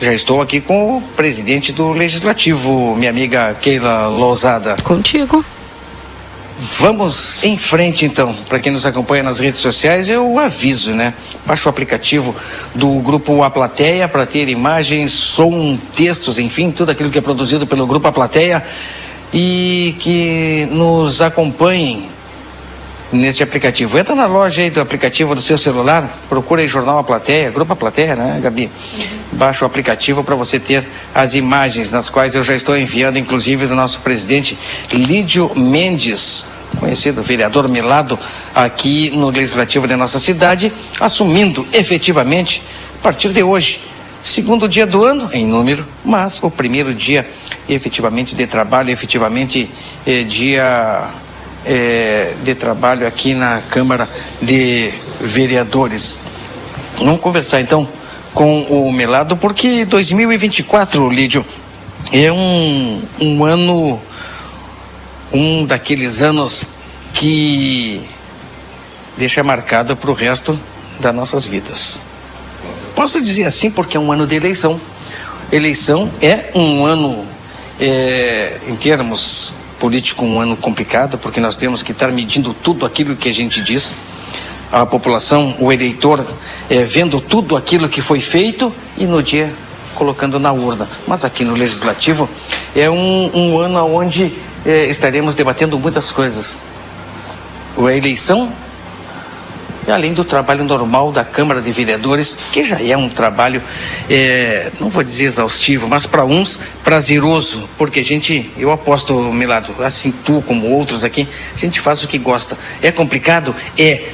Já estou aqui com o presidente do Legislativo, minha amiga Keila Lousada. Contigo. Vamos em frente então. Para quem nos acompanha nas redes sociais, eu aviso, né? Baixe o aplicativo do grupo A Plateia para ter imagens, som, textos, enfim, tudo aquilo que é produzido pelo grupo A Plateia e que nos acompanhem neste aplicativo. Entra na loja aí do aplicativo do seu celular, procura aí Jornal A Plateia, Grupo A Plateia, né, Gabi? Baixa o aplicativo para você ter as imagens nas quais eu já estou enviando, inclusive do nosso presidente Lídio Mendes, conhecido vereador Milado, aqui no Legislativo da nossa cidade, assumindo efetivamente, a partir de hoje, segundo dia do ano em número, mas o primeiro dia efetivamente de trabalho, efetivamente eh, dia eh, de trabalho aqui na Câmara de Vereadores. Vamos conversar então com o Melado, porque 2024, Lídio, é um, um ano, um daqueles anos que deixa marcado para o resto das nossas vidas. Posso dizer assim porque é um ano de eleição. Eleição é um ano, é, em termos políticos, um ano complicado, porque nós temos que estar medindo tudo aquilo que a gente diz. A população, o eleitor, é, vendo tudo aquilo que foi feito e no dia colocando na urna. Mas aqui no Legislativo é um, um ano onde é, estaremos debatendo muitas coisas. A eleição além do trabalho normal da Câmara de Vereadores, que já é um trabalho, é, não vou dizer exaustivo, mas para uns prazeroso, porque a gente, eu aposto, Milado, assim tu como outros aqui, a gente faz o que gosta. É complicado? É,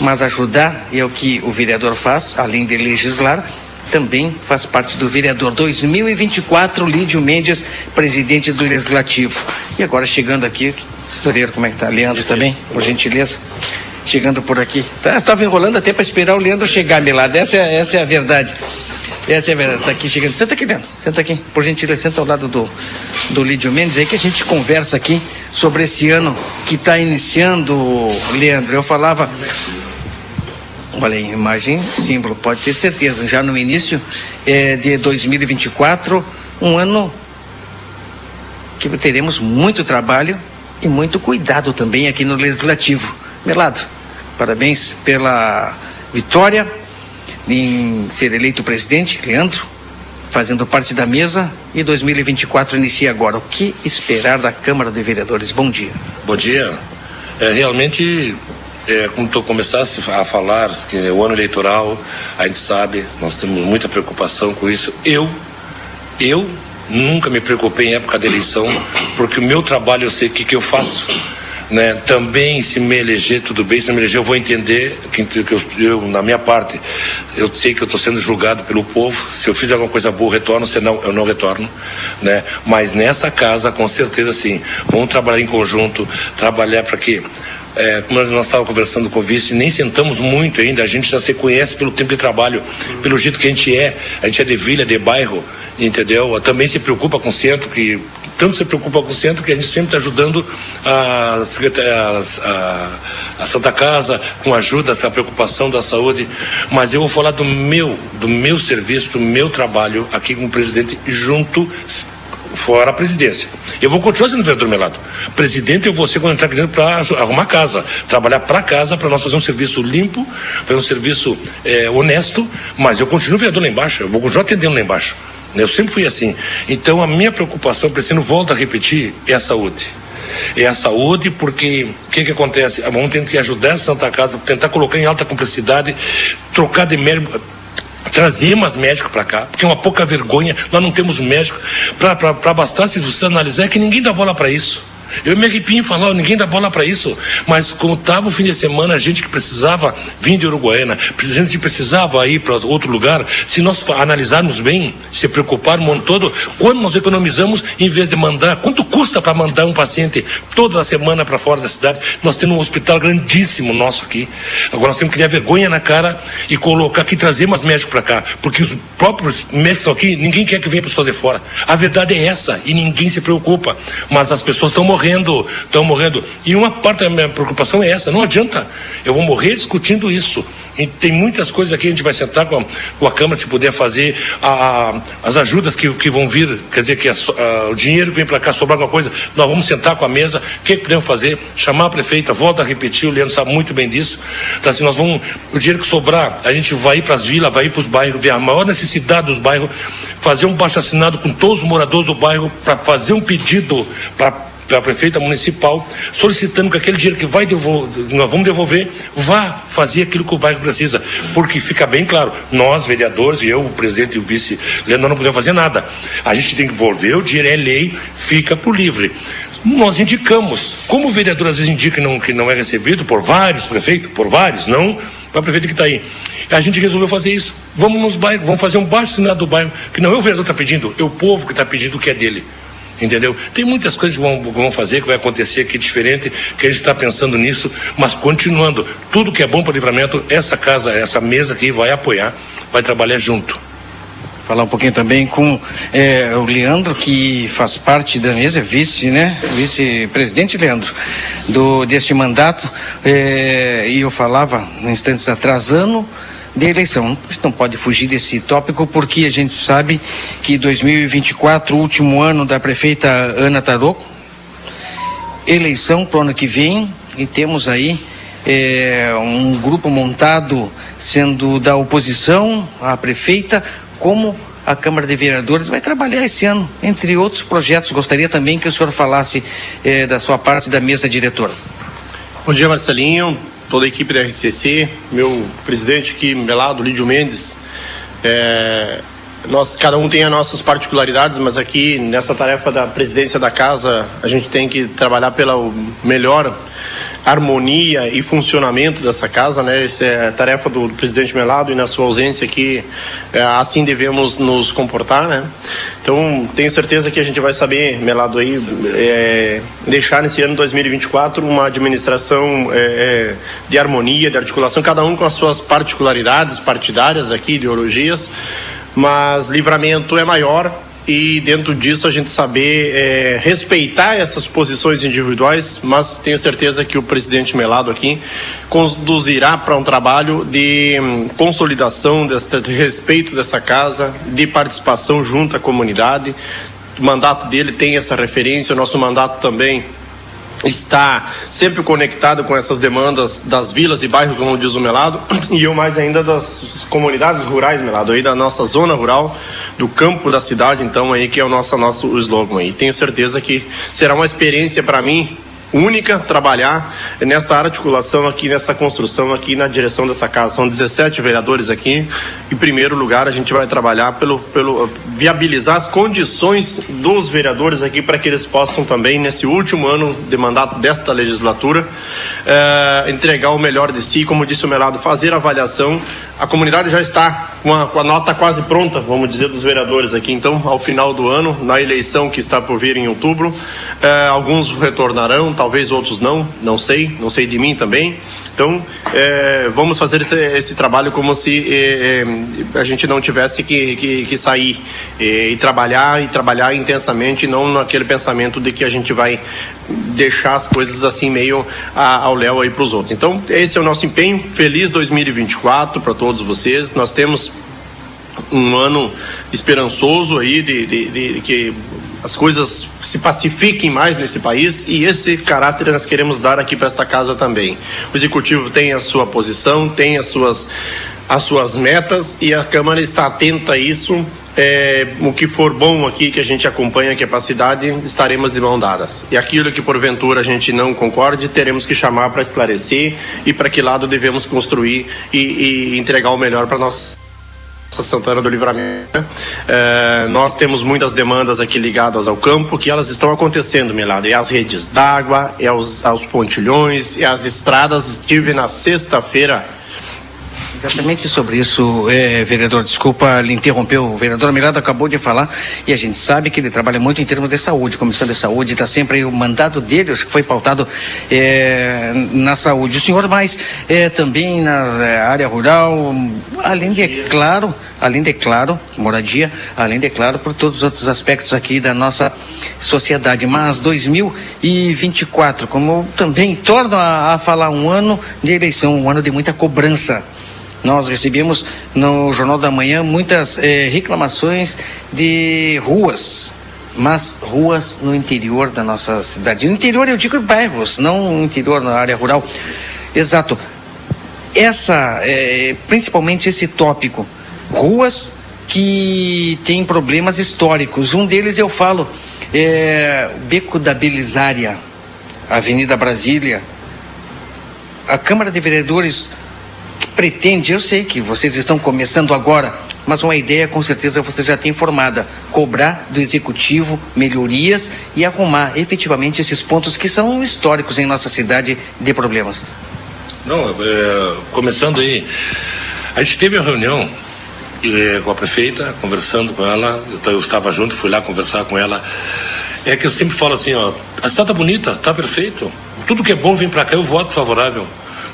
mas ajudar é o que o vereador faz, além de legislar, também faz parte do vereador 2024, Lídio Mendes, presidente do Legislativo. E agora chegando aqui, historieiro, como é que tá? Leandro também, por gentileza chegando por aqui. Estava tá, enrolando até para esperar o Leandro chegar, Milado. Essa é, essa é a verdade. Essa é a verdade. Está aqui chegando. Senta aqui, Leandro. Senta aqui. Por gentileza, senta ao lado do, do Lídio Mendes aí que a gente conversa aqui sobre esse ano que está iniciando, Leandro. Eu falava. Olha aí, imagem, símbolo, pode ter certeza. Já no início é, de 2024, um ano que teremos muito trabalho e muito cuidado também aqui no Legislativo. Melado, parabéns pela vitória em ser eleito presidente, Leandro, fazendo parte da mesa e 2024 inicia agora. O que esperar da Câmara de Vereadores? Bom dia. Bom dia. É, realmente, é, como tu a falar, que é o ano eleitoral, a gente sabe, nós temos muita preocupação com isso. Eu, eu nunca me preocupei em época da eleição, porque o meu trabalho eu sei o que, que eu faço né? Também se me eleger, tudo bem, se não me eleger, eu vou entender que, que eu, eu, na minha parte, eu sei que eu estou sendo julgado pelo povo. Se eu fizer alguma coisa boa, eu retorno, se não, eu não retorno, né? Mas nessa casa, com certeza, sim, vamos trabalhar em conjunto, trabalhar para que é, como nós estávamos conversando com o vice, nem sentamos muito ainda, a gente já se conhece pelo tempo de trabalho, pelo jeito que a gente é, a gente é de vila, de bairro, entendeu? Também se preocupa com o centro, que tanto se preocupa com o centro que a gente sempre está ajudando a, a, a, Santa Casa com ajuda, essa preocupação da saúde. Mas eu vou falar do meu, do meu serviço, do meu trabalho aqui com o presidente junto fora a presidência. Eu vou continuar sendo vereador Melado. Presidente, eu vou ser quando entrar aqui dentro para arrumar casa, trabalhar para casa, para nós fazer um serviço limpo, fazer um serviço é, honesto, mas eu continuo vereador lá embaixo, eu vou continuar atendendo lá embaixo. Eu sempre fui assim. Então a minha preocupação, precisando volta a repetir, é a saúde. É a saúde, porque o que, que acontece? Vamos ter que ajudar a Santa Casa, tentar colocar em alta complexidade, trocar de médico trazer mais médicos para cá, porque é uma pouca vergonha, nós não temos médico para bastar se você analisar, é que ninguém dá bola para isso. Eu me arrepio em falar, ninguém dá bola para isso. Mas como estava o fim de semana, a gente que precisava vir de Uruguaiana, a gente precisava ir para outro lugar, se nós analisarmos bem, se preocuparmos o ano todo, quando nós economizamos em vez de mandar, quanto custa para mandar um paciente toda a semana para fora da cidade? Nós temos um hospital grandíssimo nosso aqui. Agora nós temos que criar vergonha na cara e colocar aqui, trazer mais médicos para cá, porque os próprios médicos estão aqui, ninguém quer que venha pessoas de fora. A verdade é essa e ninguém se preocupa. Mas as pessoas estão morrendo morrendo, estão morrendo. E uma parte da minha preocupação é essa, não adianta. Eu vou morrer discutindo isso. tem muitas coisas aqui, a gente vai sentar com a, com a Câmara, se puder fazer a, as ajudas que, que vão vir, quer dizer, que a, a, o dinheiro que vem para cá sobrar alguma coisa, nós vamos sentar com a mesa, o que, que podemos fazer? Chamar a prefeita, volta a repetir, o Leandro sabe muito bem disso. Então, assim, nós vamos, o dinheiro que sobrar, a gente vai ir para as vilas, vai ir para os bairros, ver a maior necessidade dos bairros, fazer um baixo assinado com todos os moradores do bairro para fazer um pedido para para a prefeita municipal, solicitando que aquele dinheiro que vai devolver, nós vamos devolver, vá fazer aquilo que o bairro precisa. Porque fica bem claro, nós, vereadores, e eu, o presidente e o vice, nós não podemos fazer nada. A gente tem que devolver, o dinheiro é lei, fica por livre. Nós indicamos, como o vereador às vezes indica que não, que não é recebido por vários prefeitos, por vários, não para a prefeita que está aí. A gente resolveu fazer isso. Vamos nos bairros, vamos fazer um baixo assinado do bairro, que não é o vereador que está pedindo, é o povo que está pedindo o que é dele entendeu? Tem muitas coisas que vão, vão fazer, que vai acontecer aqui diferente, que a gente está pensando nisso, mas continuando, tudo que é bom para o livramento, essa casa, essa mesa aqui vai apoiar, vai trabalhar junto. Falar um pouquinho também com é, o Leandro, que faz parte da mesa, vice, né? Vice-presidente Leandro, do, deste mandato. É, e eu falava, instantes atrás, ano de eleição. A gente não pode fugir desse tópico porque a gente sabe que 2024, último ano da prefeita Ana Taroco, eleição para o ano que vem e temos aí é, um grupo montado sendo da oposição à prefeita, como a Câmara de Vereadores vai trabalhar esse ano, entre outros projetos. Gostaria também que o senhor falasse é, da sua parte da mesa diretora. Bom dia, Marcelinho toda a equipe da RCC, meu presidente aqui, Melado, Lídio Mendes. É, nós, cada um tem as nossas particularidades, mas aqui nessa tarefa da presidência da casa, a gente tem que trabalhar pela melhor harmonia e funcionamento dessa casa, né? Essa é a tarefa do, presidente Melado e na sua ausência aqui, é, assim devemos nos comportar, né? Então, tenho certeza que a gente vai saber, Melado, aí, é, deixar nesse ano 2024 uma administração é, é, de harmonia, de articulação, cada um com as suas particularidades partidárias aqui, ideologias, mas livramento é maior e dentro disso a gente saber é, respeitar essas posições individuais, mas tenho certeza que o presidente Melado aqui conduzirá para um trabalho de hum, consolidação, desse, de respeito dessa casa, de participação junto à comunidade. O mandato dele tem essa referência, o nosso mandato também está sempre conectado com essas demandas das vilas e bairros, como diz o Melado, e eu mais ainda das comunidades rurais, Melado, aí da nossa zona rural, do campo da cidade, então aí que é o nosso, nosso slogan aí. Tenho certeza que será uma experiência para mim única trabalhar nessa articulação aqui, nessa construção aqui na direção dessa casa. São 17 vereadores aqui. Em primeiro lugar, a gente vai trabalhar pelo, pelo viabilizar as condições dos vereadores aqui para que eles possam também, nesse último ano de mandato desta legislatura, eh, entregar o melhor de si, como disse o Melado, fazer avaliação. A comunidade já está com a, com a nota quase pronta, vamos dizer, dos vereadores aqui. Então, ao final do ano, na eleição que está por vir em outubro, eh, alguns retornarão, talvez outros não, não sei, não sei de mim também. Então, é, vamos fazer esse, esse, trabalho como se é, é, a gente não tivesse que, que, que sair e trabalhar e trabalhar intensamente, não naquele pensamento de que a gente vai deixar as coisas assim meio a, ao léu aí para os outros. Então, esse é o nosso empenho. Feliz 2024 para todos vocês. Nós temos um ano esperançoso aí de, de, de, de que as coisas se pacifiquem mais nesse país e esse caráter nós queremos dar aqui para esta casa também. O executivo tem a sua posição, tem as suas as suas metas e a Câmara está atenta a isso. É, o que for bom aqui que a gente acompanha que é para a cidade, estaremos de mão dadas. E aquilo que porventura a gente não concorde, teremos que chamar para esclarecer e para que lado devemos construir e, e entregar o melhor para nós. Santana do Livramento. É, nós temos muitas demandas aqui ligadas ao campo que elas estão acontecendo, Milado. E as redes d'água, e aos, aos pontilhões, e as estradas. Estive na sexta-feira Exatamente sobre isso, é, vereador, desculpa lhe interromper, o vereador Mirado acabou de falar e a gente sabe que ele trabalha muito em termos de saúde, comissão de saúde, está sempre aí o mandato dele, acho que foi pautado é, na saúde. O senhor mais é, também na é, área rural, além de, é claro, além de, claro, moradia, além de, claro, por todos os outros aspectos aqui da nossa sociedade. Mas 2024, como também torno a falar um ano de eleição, um ano de muita cobrança nós recebemos no Jornal da Manhã muitas eh, reclamações de ruas, mas ruas no interior da nossa cidade. No interior eu digo bairros, não no interior na área rural. Exato. Essa, eh, principalmente esse tópico, ruas que têm problemas históricos. Um deles eu falo, é Beco da Belisária, Avenida Brasília. A Câmara de Vereadores pretende, eu sei que vocês estão começando agora, mas uma ideia com certeza você já tem formada, cobrar do executivo melhorias e arrumar efetivamente esses pontos que são históricos em nossa cidade de problemas. Não, é, começando aí, a gente teve uma reunião é, com a prefeita, conversando com ela, eu, estava junto, fui lá conversar com ela. É que eu sempre falo assim, ó, a cidade tá bonita, tá perfeito. Tudo que é bom vem para cá, eu voto favorável.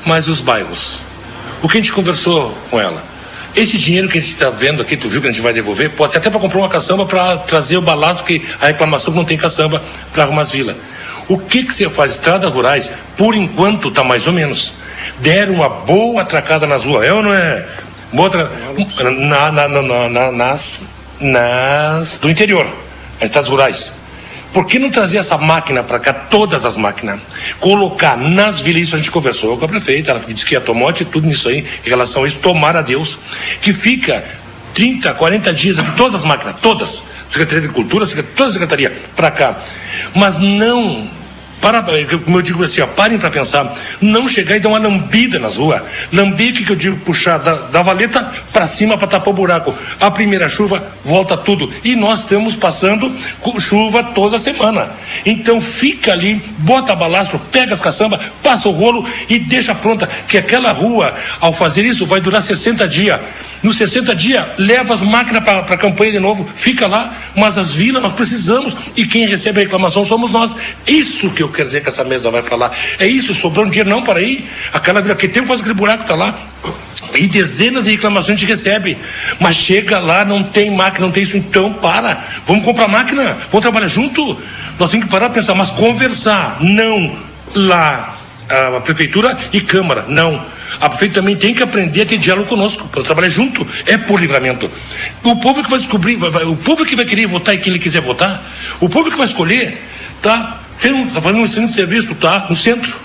Mas os bairros? O que a gente conversou com ela? Esse dinheiro que a gente está vendo aqui, tu viu que a gente vai devolver, pode ser até para comprar uma caçamba para trazer o balasto, que a reclamação não tem caçamba para arrumar as vilas. O que que você faz? Estradas rurais, por enquanto, tá mais ou menos. Deram uma boa atracada nas ruas, é ou não é? Outra, na, na, na, nas, nas do interior, as estradas rurais. Por que não trazer essa máquina para cá, todas as máquinas? Colocar nas vilas, isso a gente conversou com a prefeita, ela disse que ia tomar atitude nisso aí, em relação a isso, tomar a Deus, que fica 30, 40 dias aqui, todas as máquinas, todas, Secretaria de Cultura, toda a Secretaria, para cá. Mas não para, como eu digo assim, ó, parem para pensar. Não chegar e dar uma lambida nas ruas. Lambir, que, que eu digo? Puxar da, da valeta para cima para tapar o buraco. A primeira chuva volta tudo. E nós estamos passando chuva toda semana. Então fica ali, bota balastro, pega as caçambas, passa o rolo e deixa pronta. Que aquela rua, ao fazer isso, vai durar 60 dias. Nos 60 dias, leva as máquinas para a campanha de novo, fica lá, mas as vilas nós precisamos e quem recebe a reclamação somos nós. Isso que eu quero dizer que essa mesa vai falar. É isso, sobrou um dinheiro não para ir. Aquela vila que tem faz aquele buraco está lá. E dezenas de reclamações a gente recebe. Mas chega lá, não tem máquina, não tem isso, então para. Vamos comprar máquina, vamos trabalhar junto. Nós temos que parar e pensar, mas conversar, não lá a prefeitura e câmara, não a prefeita também tem que aprender a ter diálogo conosco, para trabalhar junto. É por livramento. O povo que vai descobrir, vai, vai, o povo que vai querer votar e quem ele quiser votar, o povo que vai escolher, tá? Está fazendo um excelente serviço, tá? No centro.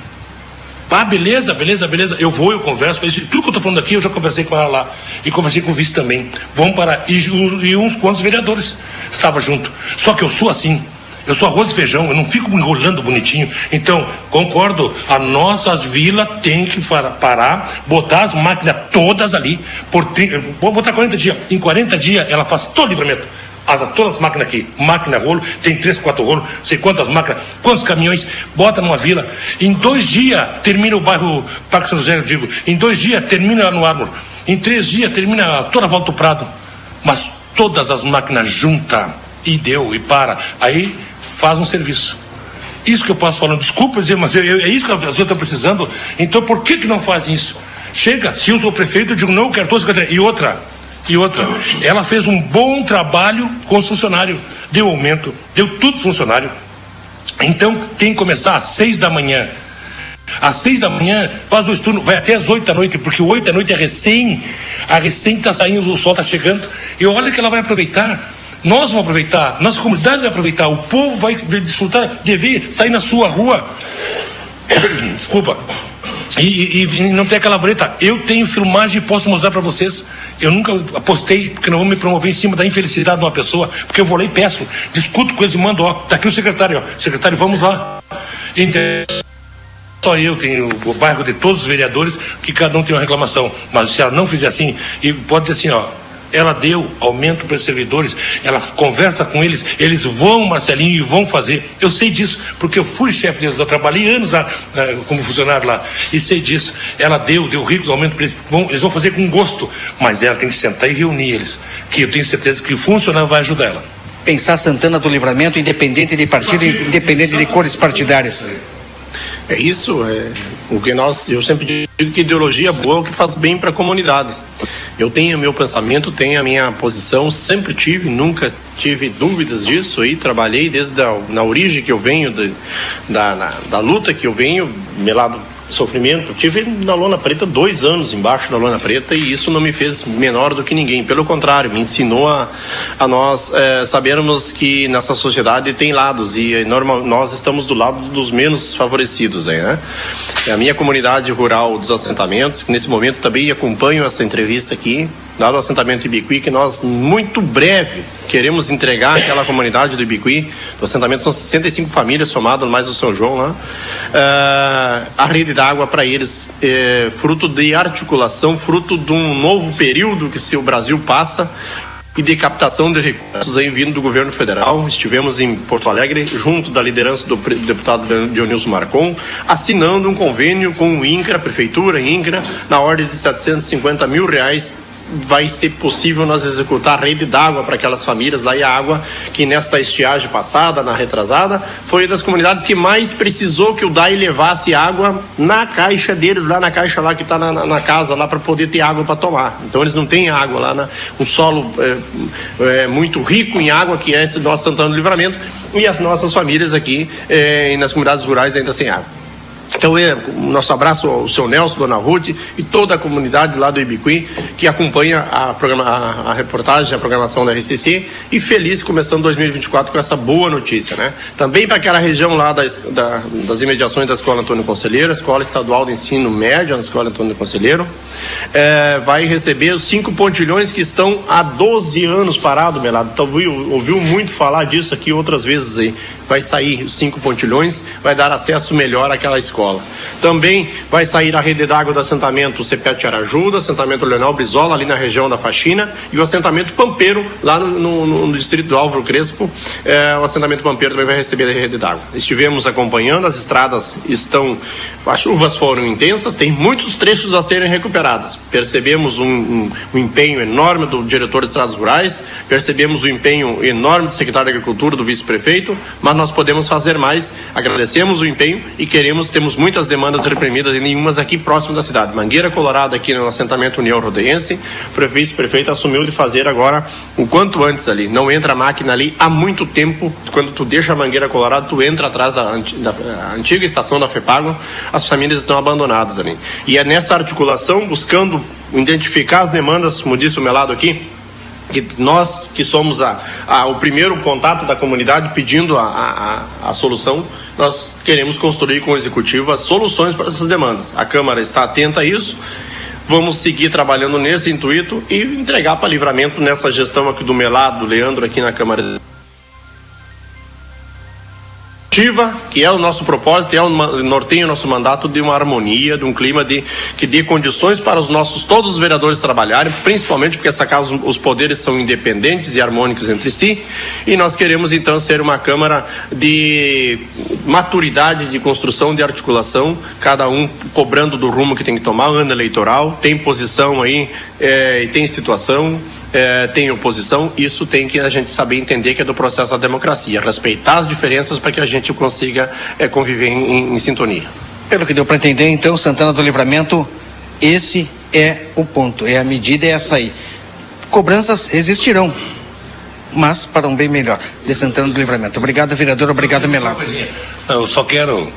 Ah, beleza, beleza, beleza. Eu vou, eu converso. Tudo que eu estou falando aqui, eu já conversei com ela lá. E conversei com o vice também. Vamos parar. E, e uns quantos vereadores estavam junto. Só que eu sou assim. Eu sou arroz e feijão, eu não fico enrolando bonitinho. Então, concordo, as nossas vilas tem que parar, botar as máquinas todas ali, por vou botar 40 dias. Em 40 dias ela faz todo o livramento. As, todas as máquinas aqui, máquina rolo, tem três, quatro rolos, sei quantas máquinas, quantos caminhões, bota numa vila. Em dois dias termina o bairro Parque São José, eu digo. Em dois dias termina lá no Ármor. Em três dias termina toda a volta do Prado. Mas todas as máquinas juntas, e deu, e para. Aí faz um serviço. Isso que eu posso falar, desculpa dizer, mas eu, eu, é isso que as pessoas estão precisando. Então por que, que não fazem isso? Chega, se eu sou prefeito, eu digo, não, eu quero todos E outra, e outra, ela fez um bom trabalho com os funcionários, deu aumento, deu tudo funcionário. Então tem que começar às seis da manhã. Às seis da manhã, faz dois turnos, vai até às oito da noite, porque oito da noite é recém, a recém está saindo, o sol está chegando. E olha que ela vai aproveitar. Nós vamos aproveitar, nossa comunidade vai aproveitar, o povo vai desfrutar de ver, sair na sua rua. Desculpa. E, e, e, não tem aquela vareta. Eu tenho filmagem e posso mostrar para vocês. Eu nunca apostei, porque não vou me promover em cima da infelicidade de uma pessoa, porque eu vou lá e peço, discuto com eles e mando, ó, tá aqui o secretário, ó. Secretário, vamos lá. Então, só eu tenho o bairro de todos os vereadores que cada um tem uma reclamação. Mas se ela não fizer assim, e pode dizer assim, ó, ela deu aumento para os servidores, ela conversa com eles, eles vão, Marcelinho, e vão fazer. Eu sei disso, porque eu fui chefe deles, eu trabalhei anos lá eh, como funcionário lá, e sei disso. Ela deu, deu rico aumento para eles, vão, eles vão fazer com gosto, mas ela tem que sentar e reunir eles, que eu tenho certeza que o funcionário vai ajudar ela. Pensar Santana do Livramento, independente de partido, independente de cores partidárias. É isso, é o que nós, eu sempre digo que ideologia boa é o que faz bem para a comunidade. Eu tenho meu pensamento, tenho a minha posição, sempre tive, nunca tive dúvidas disso aí, trabalhei desde a, na origem que eu venho, de, da, na, da luta que eu venho, melado sofrimento. Tive na lona preta dois anos embaixo da lona preta e isso não me fez menor do que ninguém. Pelo contrário, me ensinou a, a nós é, sabermos que nessa sociedade tem lados e normal, nós estamos do lado dos menos favorecidos. Aí, né? A minha comunidade rural dos assentamentos, que nesse momento também acompanho essa entrevista aqui, dado o assentamento Ibiqui, que nós, muito breve, queremos entregar aquela comunidade do Ibiqui. Do assentamento são 65 famílias, somado mais o São João lá. Uh, a rede d'água para eles, é, fruto de articulação, fruto de um novo período que o Brasil passa e de captação de recursos aí vindo do governo federal. Estivemos em Porto Alegre, junto da liderança do deputado Dionilson Marcon, assinando um convênio com o INCRA, a Prefeitura, INCRA, na ordem de 750 mil reais vai ser possível nós executar a rede d'água para aquelas famílias lá e a água que nesta estiagem passada, na retrasada, foi das comunidades que mais precisou que o DAI levasse água na caixa deles, lá na caixa lá que está na, na, casa lá para poder ter água para tomar. Então eles não têm água lá, na, um solo é, é, muito rico em água que é esse nosso Santana do Livramento e as nossas famílias aqui é, nas comunidades rurais ainda sem água. Então, é, nosso abraço ao seu Nelson, dona Ruth e toda a comunidade lá do Ibiqui que acompanha a, programa, a, a, reportagem, a programação da RCC e feliz começando 2024 com essa boa notícia, né? Também para aquela região lá das, da, das imediações da Escola Antônio Conselheiro, Escola Estadual de Ensino Médio, na Escola Antônio Conselheiro, é, vai receber os cinco pontilhões que estão há 12 anos parados, Melado. Então, ouviu, ouviu muito falar disso aqui outras vezes aí. Vai sair os cinco pontilhões, vai dar acesso melhor àquela escola. Também vai sair a rede d'água do assentamento Cepete Arajuda, assentamento Leonel Brizola, ali na região da Faxina, e o assentamento Pampeiro, lá no, no, no distrito do Álvaro Crespo. É, o assentamento Pampeiro também vai receber a rede d'água. Estivemos acompanhando, as estradas estão. As chuvas foram intensas, tem muitos trechos a serem recuperados. Percebemos um, um, um empenho enorme do diretor de estradas rurais, percebemos o um empenho enorme do secretário de Agricultura, do vice-prefeito, mas nós podemos fazer mais. Agradecemos o empenho e queremos, temos muitas demandas reprimidas e nenhumas aqui próximo da cidade. Mangueira Colorado, aqui no assentamento União Rodeense, o vice-prefeito assumiu de fazer agora o quanto antes ali. Não entra a máquina ali há muito tempo. Quando tu deixa a Mangueira Colorado, tu entra atrás da, da antiga estação da FEPAGO, as famílias estão abandonadas ali. E é nessa articulação, buscando identificar as demandas, como disse o Melado aqui, que nós que somos a, a, o primeiro contato da comunidade pedindo a, a, a, solução, nós queremos construir com o executivo as soluções para essas demandas. A Câmara está atenta a isso. Vamos seguir trabalhando nesse intuito e entregar para livramento nessa gestão aqui do Melado, do Leandro, aqui na Câmara que é o nosso propósito, é o norteio o nosso mandato de uma harmonia, de um clima de que dê condições para os nossos todos os vereadores trabalharem, principalmente porque essa casa os poderes são independentes e harmônicos entre si, e nós queremos então ser uma câmara de maturidade de construção de articulação, cada um cobrando do rumo que tem que tomar, ano eleitoral, tem posição aí é, e tem situação é, tem oposição, isso tem que a gente saber entender que é do processo da democracia, respeitar as diferenças para que a gente consiga é, conviver em, em, sintonia. Pelo que deu para entender, então, Santana do Livramento, esse é o ponto, é a medida, é essa aí. Cobranças existirão, mas para um bem melhor, de Santana do Livramento. Obrigado, vereador, obrigado, Melado. Eu só quero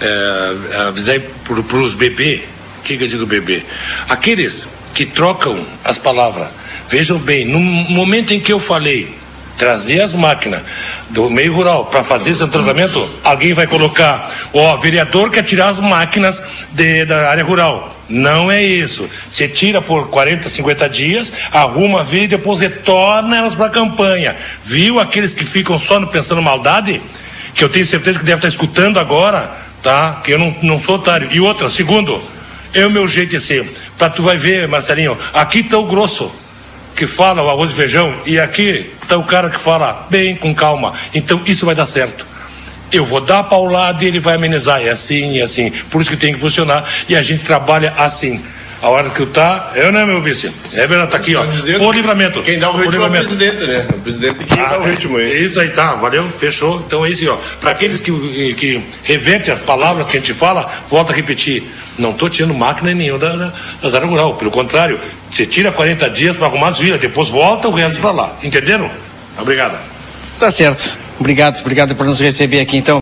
é, avisar para os bebê, o que, que eu digo bebê? Aqueles que trocam as palavras Vejam bem, no momento em que eu falei trazer as máquinas do meio rural para fazer esse tratamento, alguém vai colocar, ó, o vereador quer tirar as máquinas de, da área rural. Não é isso. Você tira por 40, 50 dias, arruma, vira e depois retorna elas para a campanha. Viu aqueles que ficam só pensando maldade? Que eu tenho certeza que deve estar escutando agora, tá? Que eu não, não sou otário. E outra, segundo, é o meu jeito de ser. Pra tu vai ver, Marcelinho, aqui está o grosso que fala o arroz e feijão e aqui está o cara que fala bem, com calma. Então isso vai dar certo. Eu vou dar paulada e ele vai amenizar. É assim, é assim. Por isso que tem que funcionar e a gente trabalha assim. A hora que eu tá, eu não é meu vice. É verdade, tá aqui, ó. O livramento. Quem dá o ritmo é o presidente, né? O presidente que ah, dá o ritmo aí. Isso aí tá, valeu, fechou. Então é isso aí, ó. Para aqueles que, que revertem as palavras que a gente fala, volta a repetir. Não estou tirando máquina nenhuma da, da, das áreas rural. Pelo contrário, você tira 40 dias para arrumar as vilas, depois volta o resto para lá. Entenderam? Obrigado. Tá certo. Obrigado, obrigado por nos receber aqui então.